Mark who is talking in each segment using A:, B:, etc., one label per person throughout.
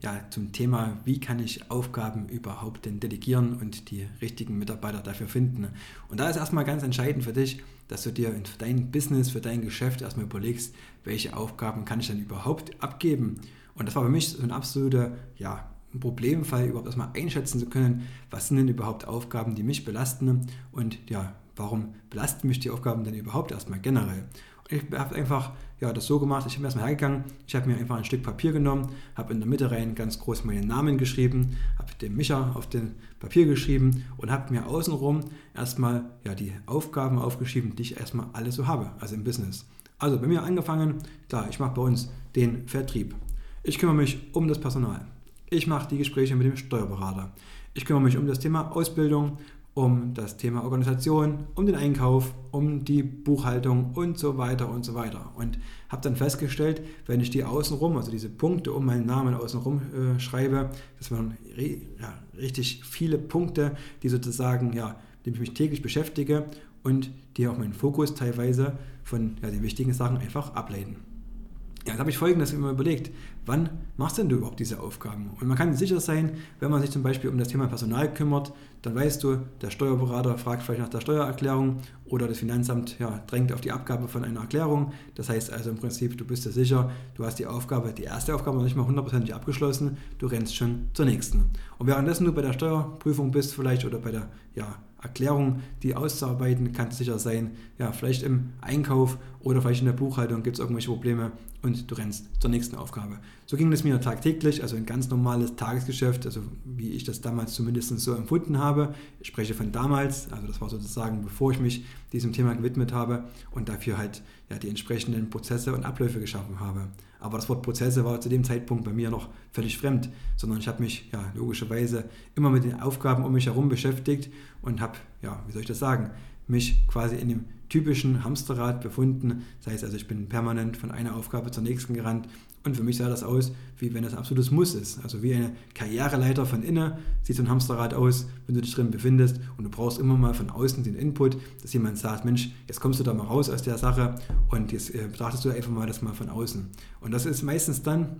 A: ja, zum Thema, wie kann ich Aufgaben überhaupt denn delegieren und die richtigen Mitarbeiter dafür finden. Und da ist erstmal ganz entscheidend für dich, dass du dir für dein Business, für dein Geschäft erstmal überlegst, welche Aufgaben kann ich denn überhaupt abgeben. Und das war für mich so ein absoluter ja, Problemfall, überhaupt erstmal einschätzen zu können, was sind denn überhaupt Aufgaben, die mich belasten und ja, warum belasten mich die Aufgaben denn überhaupt erstmal generell ich habe einfach ja, das so gemacht, ich bin erstmal hergegangen, ich habe mir einfach ein Stück Papier genommen, habe in der Mitte rein ganz groß meinen Namen geschrieben, habe den Micha auf den Papier geschrieben und habe mir außenrum erstmal ja, die Aufgaben aufgeschrieben, die ich erstmal alle so habe, also im Business. Also bei mir angefangen, klar, ich mache bei uns den Vertrieb. Ich kümmere mich um das Personal. Ich mache die Gespräche mit dem Steuerberater. Ich kümmere mich um das Thema Ausbildung, um das Thema Organisation, um den Einkauf, um die Buchhaltung und so weiter und so weiter. Und habe dann festgestellt, wenn ich die außenrum, also diese Punkte um meinen Namen außenrum äh, schreibe, das waren ja, richtig viele Punkte, die sozusagen, ja, mit ich mich täglich beschäftige und die auch meinen Fokus teilweise von ja, den wichtigen Sachen einfach ableiten. Ja, jetzt habe ich folgendes immer überlegt, wann machst denn du überhaupt diese Aufgaben? Und man kann sicher sein, wenn man sich zum Beispiel um das Thema Personal kümmert, dann weißt du, der Steuerberater fragt vielleicht nach der Steuererklärung oder das Finanzamt ja, drängt auf die Abgabe von einer Erklärung. Das heißt also im Prinzip, du bist dir sicher, du hast die Aufgabe, die erste Aufgabe noch nicht mal hundertprozentig abgeschlossen, du rennst schon zur nächsten. Und währenddessen du bei der Steuerprüfung bist vielleicht oder bei der ja, Erklärung, die auszuarbeiten, kann sicher sein, ja, vielleicht im Einkauf oder vielleicht in der Buchhaltung gibt es irgendwelche Probleme und du rennst zur nächsten Aufgabe. So ging es mir tagtäglich, also ein ganz normales Tagesgeschäft, also wie ich das damals zumindest so empfunden habe. Ich spreche von damals, also das war sozusagen bevor ich mich diesem Thema gewidmet habe und dafür halt ja, die entsprechenden Prozesse und Abläufe geschaffen habe. Aber das Wort Prozesse war zu dem Zeitpunkt bei mir noch völlig fremd, sondern ich habe mich ja logischerweise immer mit den Aufgaben um mich herum beschäftigt und habe, ja, wie soll ich das sagen, mich quasi in dem typischen Hamsterrad befunden. Das heißt also, ich bin permanent von einer Aufgabe zur nächsten gerannt und für mich sah das aus, wie wenn das ein absolutes Muss ist. Also wie eine Karriereleiter von innen sieht so ein Hamsterrad aus, wenn du dich drin befindest und du brauchst immer mal von außen den Input, dass jemand sagt, Mensch, jetzt kommst du da mal raus aus der Sache und jetzt äh, betrachtest du einfach mal das mal von außen. Und das ist meistens dann,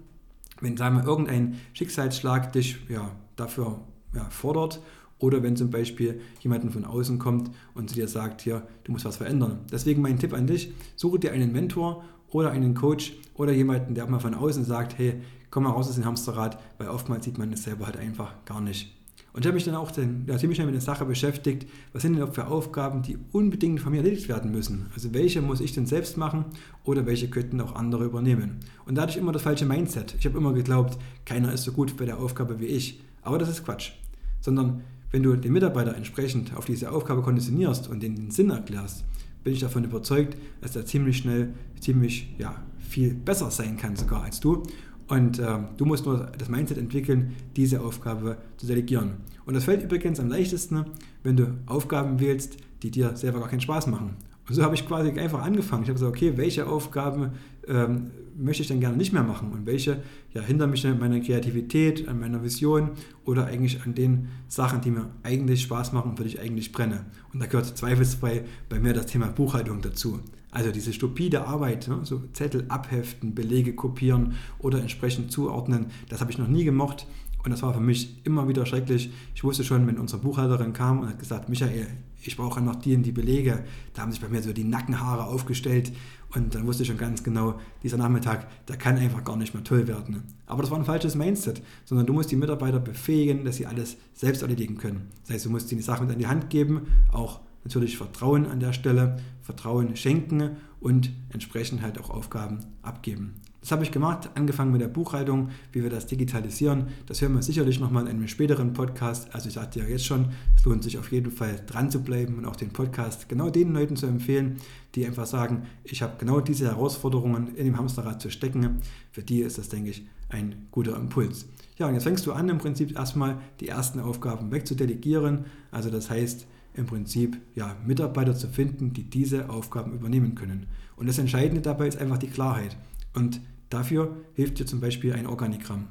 A: wenn sagen wir, irgendein Schicksalsschlag dich ja, dafür ja, fordert oder wenn zum Beispiel jemand von außen kommt und zu dir sagt, hier, du musst was verändern. Deswegen mein Tipp an dich, suche dir einen Mentor oder einen Coach oder jemanden, der auch mal von außen sagt, hey, komm mal raus aus dem Hamsterrad, weil oftmals sieht man es selber halt einfach gar nicht. Und ich habe mich dann auch ja, ziemlich schnell mit der Sache beschäftigt, was sind denn für Aufgaben, die unbedingt von mir erledigt werden müssen? Also welche muss ich denn selbst machen oder welche könnten auch andere übernehmen? Und da hatte ich immer das falsche Mindset. Ich habe immer geglaubt, keiner ist so gut bei der Aufgabe wie ich. Aber das ist Quatsch. Sondern wenn du den Mitarbeiter entsprechend auf diese Aufgabe konditionierst und den Sinn erklärst, bin ich davon überzeugt, dass er ziemlich schnell, ziemlich ja, viel besser sein kann sogar als du. Und äh, du musst nur das Mindset entwickeln, diese Aufgabe zu delegieren. Und das fällt übrigens am leichtesten, wenn du Aufgaben wählst, die dir selber gar keinen Spaß machen. Und so habe ich quasi einfach angefangen. Ich habe gesagt, okay, welche Aufgaben ähm, möchte ich denn gerne nicht mehr machen und welche ja, hindern mich an meiner Kreativität, an meiner Vision oder eigentlich an den Sachen, die mir eigentlich Spaß machen, für die ich eigentlich brenne. Und da gehört zweifelsfrei bei mir das Thema Buchhaltung dazu. Also diese stupide Arbeit, ne, so Zettel abheften, Belege kopieren oder entsprechend zuordnen, das habe ich noch nie gemocht. Und das war für mich immer wieder schrecklich. Ich wusste schon, wenn unsere Buchhalterin kam und hat gesagt, Michael, ich brauche noch die und die Belege, da haben sich bei mir so die Nackenhaare aufgestellt und dann wusste ich schon ganz genau, dieser Nachmittag, der kann einfach gar nicht mehr toll werden. Aber das war ein falsches Mindset, sondern du musst die Mitarbeiter befähigen, dass sie alles selbst erledigen können. Das heißt, du musst ihnen die Sachen mit an die Hand geben, auch natürlich Vertrauen an der Stelle, Vertrauen schenken und entsprechend halt auch Aufgaben abgeben. Das habe ich gemacht, angefangen mit der Buchhaltung, wie wir das digitalisieren. Das hören wir sicherlich nochmal in einem späteren Podcast. Also ich sagte ja jetzt schon, es lohnt sich auf jeden Fall dran zu bleiben und auch den Podcast genau den Leuten zu empfehlen, die einfach sagen, ich habe genau diese Herausforderungen in dem Hamsterrad zu stecken. Für die ist das, denke ich, ein guter Impuls. Ja, und jetzt fängst du an, im Prinzip erstmal die ersten Aufgaben wegzudelegieren. Also das heißt, im Prinzip ja, Mitarbeiter zu finden, die diese Aufgaben übernehmen können. Und das Entscheidende dabei ist einfach die Klarheit. Und dafür hilft dir zum Beispiel ein Organigramm.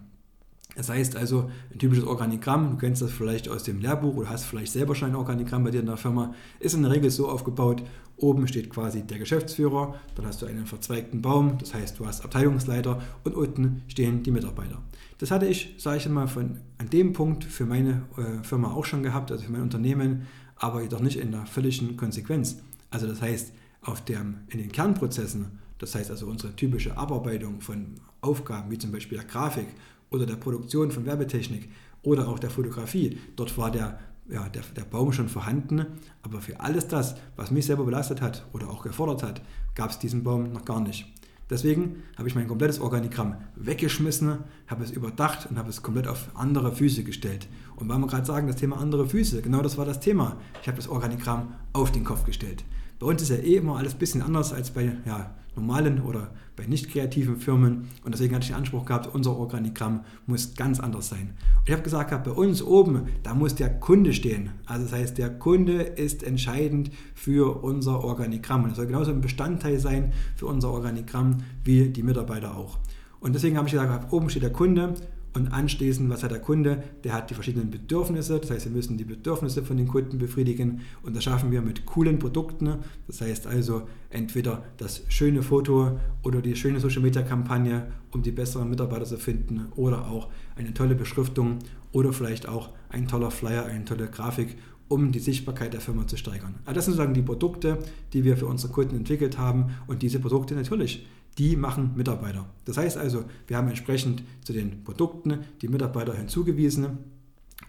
A: Das heißt also, ein typisches Organigramm, du kennst das vielleicht aus dem Lehrbuch oder hast vielleicht selber schon ein Organigramm bei dir in der Firma, ist in der Regel so aufgebaut, oben steht quasi der Geschäftsführer, dann hast du einen verzweigten Baum, das heißt, du hast Abteilungsleiter und unten stehen die Mitarbeiter. Das hatte ich, sage ich mal, von, an dem Punkt für meine äh, Firma auch schon gehabt, also für mein Unternehmen, aber jedoch nicht in der völligen Konsequenz. Also das heißt, auf dem, in den Kernprozessen, das heißt also unsere typische Abarbeitung von Aufgaben wie zum Beispiel der Grafik oder der Produktion von Werbetechnik oder auch der Fotografie, dort war der, ja, der, der Baum schon vorhanden, aber für alles das, was mich selber belastet hat oder auch gefordert hat, gab es diesen Baum noch gar nicht. Deswegen habe ich mein komplettes Organigramm weggeschmissen, habe es überdacht und habe es komplett auf andere Füße gestellt. Und weil wir gerade sagen, das Thema andere Füße, genau das war das Thema. Ich habe das Organigramm auf den Kopf gestellt. Bei uns ist ja eh immer alles ein bisschen anders als bei ja, normalen oder bei nicht kreativen Firmen. Und deswegen hatte ich den Anspruch gehabt, unser Organigramm muss ganz anders sein. Und ich habe gesagt, bei uns oben, da muss der Kunde stehen. Also das heißt, der Kunde ist entscheidend für unser Organigramm. Und er soll genauso ein Bestandteil sein für unser Organigramm wie die Mitarbeiter auch. Und deswegen habe ich gesagt, oben steht der Kunde und anschließend, was hat der Kunde? Der hat die verschiedenen Bedürfnisse, das heißt, wir müssen die Bedürfnisse von den Kunden befriedigen und das schaffen wir mit coolen Produkten. Das heißt also entweder das schöne Foto oder die schöne Social Media Kampagne, um die besseren Mitarbeiter zu finden oder auch eine tolle Beschriftung oder vielleicht auch ein toller Flyer, eine tolle Grafik, um die Sichtbarkeit der Firma zu steigern. Also das sind sozusagen die Produkte, die wir für unsere Kunden entwickelt haben und diese Produkte natürlich die machen Mitarbeiter. Das heißt also, wir haben entsprechend zu den Produkten die Mitarbeiter hinzugewiesen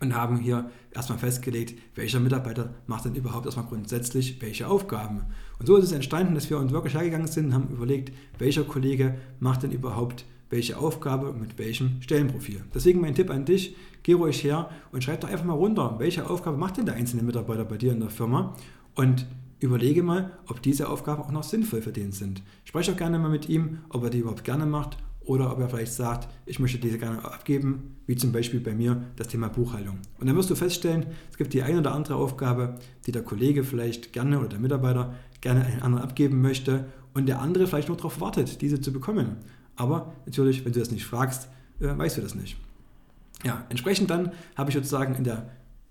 A: und haben hier erstmal festgelegt, welcher Mitarbeiter macht denn überhaupt erstmal grundsätzlich welche Aufgaben. Und so ist es entstanden, dass wir uns wirklich hergegangen sind und haben überlegt, welcher Kollege macht denn überhaupt welche Aufgabe mit welchem Stellenprofil. Deswegen mein Tipp an dich, geh ruhig her und schreib doch einfach mal runter, welche Aufgabe macht denn der einzelne Mitarbeiter bei dir in der Firma und überlege mal, ob diese Aufgaben auch noch sinnvoll für den sind. Spreche auch gerne mal mit ihm, ob er die überhaupt gerne macht oder ob er vielleicht sagt, ich möchte diese gerne abgeben, wie zum Beispiel bei mir das Thema Buchhaltung. Und dann wirst du feststellen, es gibt die eine oder andere Aufgabe, die der Kollege vielleicht gerne oder der Mitarbeiter gerne einen anderen abgeben möchte und der andere vielleicht nur darauf wartet, diese zu bekommen. Aber natürlich, wenn du das nicht fragst, äh, weißt du das nicht. Ja, entsprechend dann habe ich sozusagen in der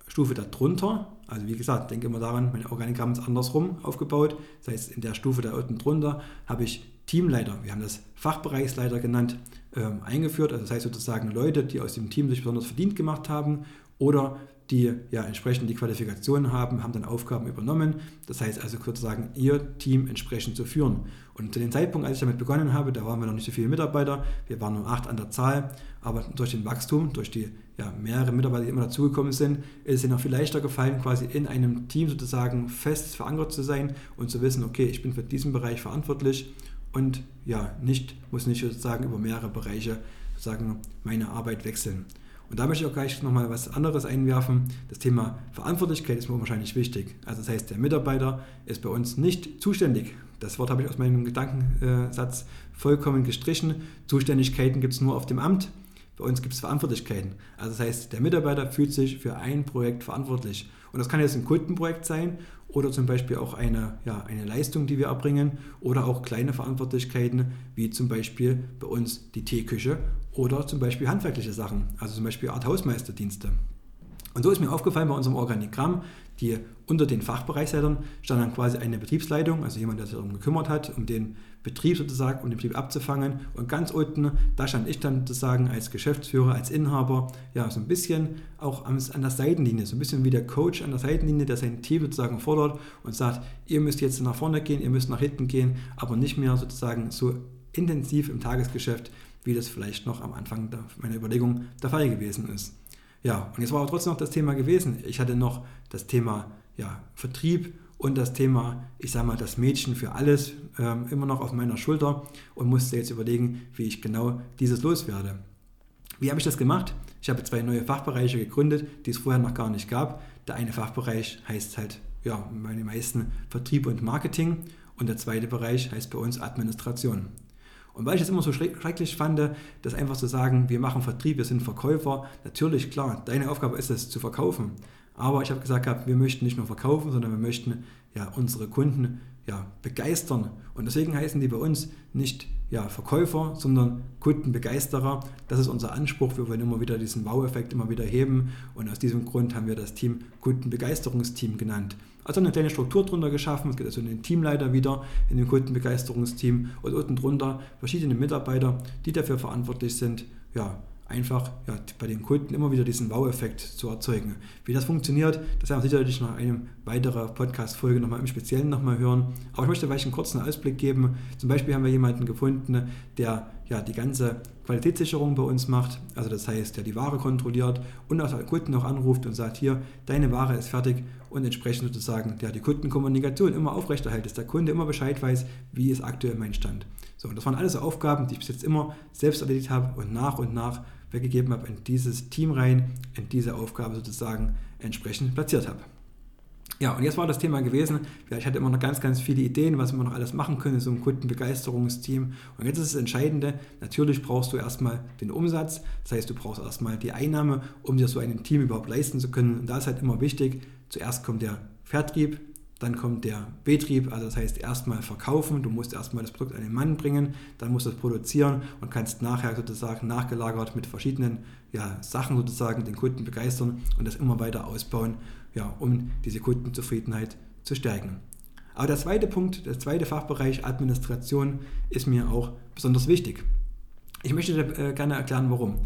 A: Stufe darunter, also wie gesagt, denke immer daran, mein Organigramm ist andersrum aufgebaut. Das heißt, in der Stufe da unten drunter habe ich Teamleiter, wir haben das Fachbereichsleiter genannt, ähm, eingeführt. Also das heißt sozusagen Leute, die aus dem Team sich besonders verdient gemacht haben oder die ja entsprechend die Qualifikationen haben, haben dann Aufgaben übernommen. Das heißt also sozusagen ihr Team entsprechend zu führen. Und zu dem Zeitpunkt, als ich damit begonnen habe, da waren wir noch nicht so viele Mitarbeiter, wir waren nur acht an der Zahl, aber durch den Wachstum, durch die ja, mehrere Mitarbeiter, die immer dazugekommen sind, ist es ihnen noch viel leichter gefallen, quasi in einem Team sozusagen fest verankert zu sein und zu wissen, okay, ich bin für diesen Bereich verantwortlich und ja, nicht, muss nicht sozusagen über mehrere Bereiche sozusagen meine Arbeit wechseln. Und da möchte ich auch gleich nochmal was anderes einwerfen. Das Thema Verantwortlichkeit ist mir wahrscheinlich wichtig. Also das heißt, der Mitarbeiter ist bei uns nicht zuständig. Das Wort habe ich aus meinem Gedankensatz vollkommen gestrichen. Zuständigkeiten gibt es nur auf dem Amt. Bei uns gibt es Verantwortlichkeiten. Also das heißt, der Mitarbeiter fühlt sich für ein Projekt verantwortlich. Und das kann jetzt ein Kundenprojekt sein oder zum Beispiel auch eine, ja, eine Leistung, die wir erbringen oder auch kleine Verantwortlichkeiten, wie zum Beispiel bei uns die Teeküche oder zum Beispiel handwerkliche Sachen, also zum Beispiel Art Hausmeisterdienste. Und so ist mir aufgefallen bei unserem Organigramm, die unter den Fachbereichsleitern stand dann quasi eine Betriebsleitung, also jemand, der sich darum gekümmert hat, um den Betrieb sozusagen, um den Betrieb abzufangen. Und ganz unten, da stand ich dann sozusagen als Geschäftsführer, als Inhaber, ja, so ein bisschen auch an der Seitenlinie, so ein bisschen wie der Coach an der Seitenlinie, der sein Team sozusagen fordert und sagt, ihr müsst jetzt nach vorne gehen, ihr müsst nach hinten gehen, aber nicht mehr sozusagen so intensiv im Tagesgeschäft, wie das vielleicht noch am Anfang meiner Überlegung der Fall gewesen ist. Ja, und jetzt war aber trotzdem noch das Thema gewesen. Ich hatte noch das Thema ja, Vertrieb und das Thema, ich sage mal, das Mädchen für alles ähm, immer noch auf meiner Schulter und musste jetzt überlegen, wie ich genau dieses loswerde. Wie habe ich das gemacht? Ich habe zwei neue Fachbereiche gegründet, die es vorher noch gar nicht gab. Der eine Fachbereich heißt halt, ja, meine meisten Vertrieb und Marketing und der zweite Bereich heißt bei uns Administration. Und weil ich es immer so schrecklich fand, das einfach zu sagen, wir machen Vertrieb, wir sind Verkäufer, natürlich, klar, deine Aufgabe ist es zu verkaufen. Aber ich habe gesagt, wir möchten nicht nur verkaufen, sondern wir möchten ja, unsere Kunden ja, begeistern. Und deswegen heißen die bei uns nicht ja, Verkäufer, sondern Kundenbegeisterer. Das ist unser Anspruch. Wir wollen immer wieder diesen Wow-Effekt immer wieder heben. Und aus diesem Grund haben wir das Team Kundenbegeisterungsteam genannt. Also eine kleine Struktur drunter geschaffen. Es gibt also einen Teamleiter wieder in dem Kundenbegeisterungsteam und unten drunter verschiedene Mitarbeiter, die dafür verantwortlich sind, ja, einfach ja, bei den Kunden immer wieder diesen Wow-Effekt zu erzeugen. Wie das funktioniert, das werden wir sicherlich nach einem weiteren Podcast-Folge nochmal im Speziellen nochmal hören. Aber ich möchte vielleicht einen kurzen Ausblick geben. Zum Beispiel haben wir jemanden gefunden, der ja die ganze Qualitätssicherung bei uns macht. Also das heißt, der die Ware kontrolliert und auch Kunden auch anruft und sagt, hier, deine Ware ist fertig und entsprechend sozusagen der die Kundenkommunikation immer aufrechterhält, dass der Kunde immer Bescheid weiß, wie ist aktuell mein Stand. So, und das waren alles so Aufgaben, die ich bis jetzt immer selbst erledigt habe und nach und nach weggegeben habe, in dieses Team rein, in diese Aufgabe sozusagen entsprechend platziert habe. Ja, und jetzt war das Thema gewesen, ich hatte immer noch ganz, ganz viele Ideen, was wir noch alles machen können, so ein Kundenbegeisterungsteam. Und jetzt ist das Entscheidende, natürlich brauchst du erstmal den Umsatz, das heißt, du brauchst erstmal die Einnahme, um dir so ein Team überhaupt leisten zu können. Und da ist halt immer wichtig, zuerst kommt der Vertrieb, dann kommt der Betrieb, also das heißt erstmal verkaufen, du musst erstmal das Produkt an den Mann bringen, dann musst du es produzieren und kannst nachher sozusagen nachgelagert mit verschiedenen ja, Sachen sozusagen den Kunden begeistern und das immer weiter ausbauen, ja, um diese Kundenzufriedenheit zu stärken. Aber der zweite Punkt, der zweite Fachbereich Administration ist mir auch besonders wichtig. Ich möchte äh, gerne erklären, warum.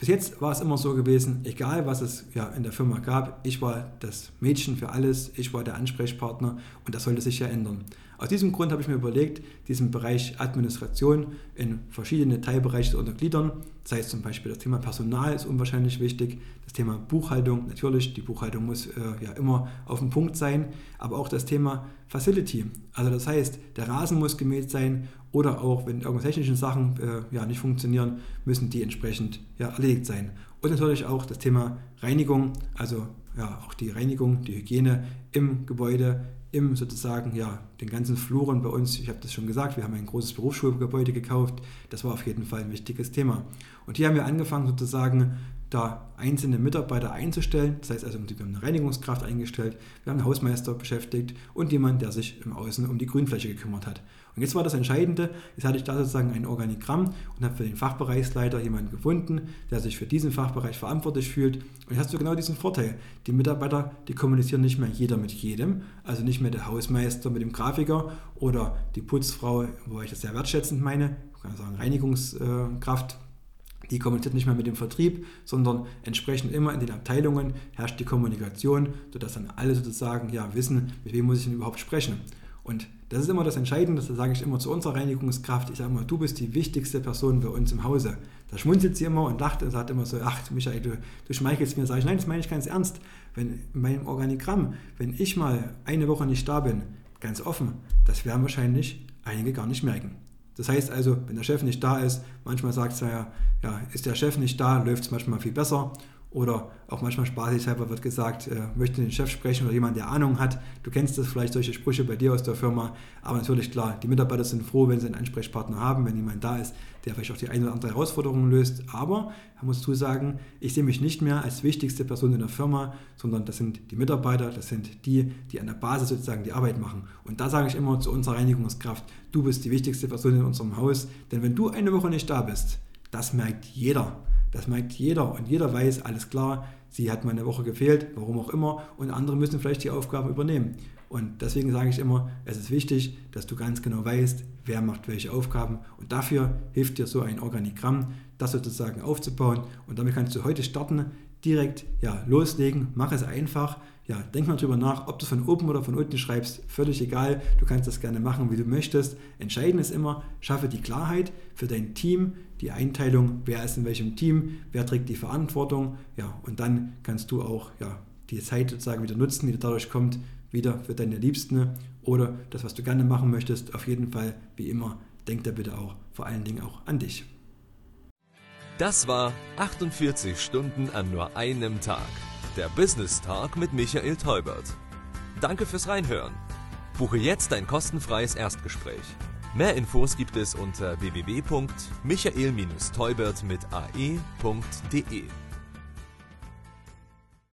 A: Bis jetzt war es immer so gewesen, egal was es ja in der Firma gab, ich war das Mädchen für alles, ich war der Ansprechpartner und das sollte sich ja ändern. Aus diesem Grund habe ich mir überlegt, diesen Bereich Administration in verschiedene Teilbereiche zu untergliedern. Das heißt zum Beispiel, das Thema Personal ist unwahrscheinlich wichtig, das Thema Buchhaltung, natürlich, die Buchhaltung muss äh, ja immer auf dem Punkt sein, aber auch das Thema Facility. Also das heißt, der Rasen muss gemäht sein oder auch, wenn irgendwelche technischen Sachen äh, ja, nicht funktionieren, müssen die entsprechend ja, erledigt sein. Und natürlich auch das Thema Reinigung, also ja, auch die Reinigung, die Hygiene im Gebäude, im sozusagen, ja, den ganzen Fluren bei uns, ich habe das schon gesagt, wir haben ein großes Berufsschulgebäude gekauft, das war auf jeden Fall ein wichtiges Thema. Und hier haben wir angefangen sozusagen da einzelne Mitarbeiter einzustellen. Das heißt also, wir haben eine Reinigungskraft eingestellt, wir haben einen Hausmeister beschäftigt und jemand, der sich im Außen um die Grünfläche gekümmert hat. Und jetzt war das Entscheidende, jetzt hatte ich da sozusagen ein Organigramm und habe für den Fachbereichsleiter jemanden gefunden, der sich für diesen Fachbereich verantwortlich fühlt. Und jetzt hast du genau diesen Vorteil. Die Mitarbeiter, die kommunizieren nicht mehr jeder mit jedem, also nicht mehr der Hausmeister mit dem Grafiker oder die Putzfrau, wo ich das sehr wertschätzend meine, ich kann sagen Reinigungskraft die kommuniziert nicht mehr mit dem Vertrieb, sondern entsprechend immer in den Abteilungen herrscht die Kommunikation, sodass dann alle sozusagen ja wissen, mit wem muss ich denn überhaupt sprechen. Und das ist immer das Entscheidende, das sage ich immer zu unserer Reinigungskraft. Ich sage immer, du bist die wichtigste Person bei uns im Hause. Da schmunzelt sie immer und lacht und sagt immer so, ach Michael, du, du schmeichelst mir. Sage ich, nein, das meine ich ganz ernst. Wenn in meinem Organigramm, wenn ich mal eine Woche nicht da bin, ganz offen, das werden wahrscheinlich einige gar nicht merken. Das heißt also, wenn der Chef nicht da ist, manchmal sagt er ja, ja, ist der Chef nicht da, läuft es manchmal viel besser. Oder auch manchmal spaßeshalber wird gesagt, äh, möchte den Chef sprechen oder jemand, der Ahnung hat. Du kennst das vielleicht, solche Sprüche bei dir aus der Firma. Aber natürlich klar, die Mitarbeiter sind froh, wenn sie einen Ansprechpartner haben, wenn jemand da ist, der vielleicht auch die eine oder andere Herausforderung löst. Aber man muss dazu sagen, ich sehe mich nicht mehr als wichtigste Person in der Firma, sondern das sind die Mitarbeiter, das sind die, die an der Basis sozusagen die Arbeit machen. Und da sage ich immer zu unserer Reinigungskraft, du bist die wichtigste Person in unserem Haus. Denn wenn du eine Woche nicht da bist, das merkt jeder. Das merkt jeder und jeder weiß, alles klar, sie hat mal eine Woche gefehlt, warum auch immer, und andere müssen vielleicht die Aufgaben übernehmen. Und deswegen sage ich immer, es ist wichtig, dass du ganz genau weißt, wer macht welche Aufgaben. Und dafür hilft dir so ein Organigramm, das sozusagen aufzubauen. Und damit kannst du heute starten, direkt ja, loslegen, mach es einfach ja, denk mal drüber nach, ob du es von oben oder von unten schreibst, völlig egal. Du kannst das gerne machen, wie du möchtest. Entscheidend ist immer, schaffe die Klarheit für dein Team, die Einteilung, wer ist in welchem Team, wer trägt die Verantwortung. Ja, und dann kannst du auch ja, die Zeit sozusagen wieder nutzen, die dadurch kommt, wieder für deine Liebsten oder das, was du gerne machen möchtest. Auf jeden Fall, wie immer, denk da bitte auch vor allen Dingen auch an dich.
B: Das war 48 Stunden an nur einem Tag der Business Talk mit Michael Teubert. Danke fürs Reinhören. Buche jetzt dein kostenfreies Erstgespräch Mehr Infos gibt es unter www.michael-teubert mit ae.de.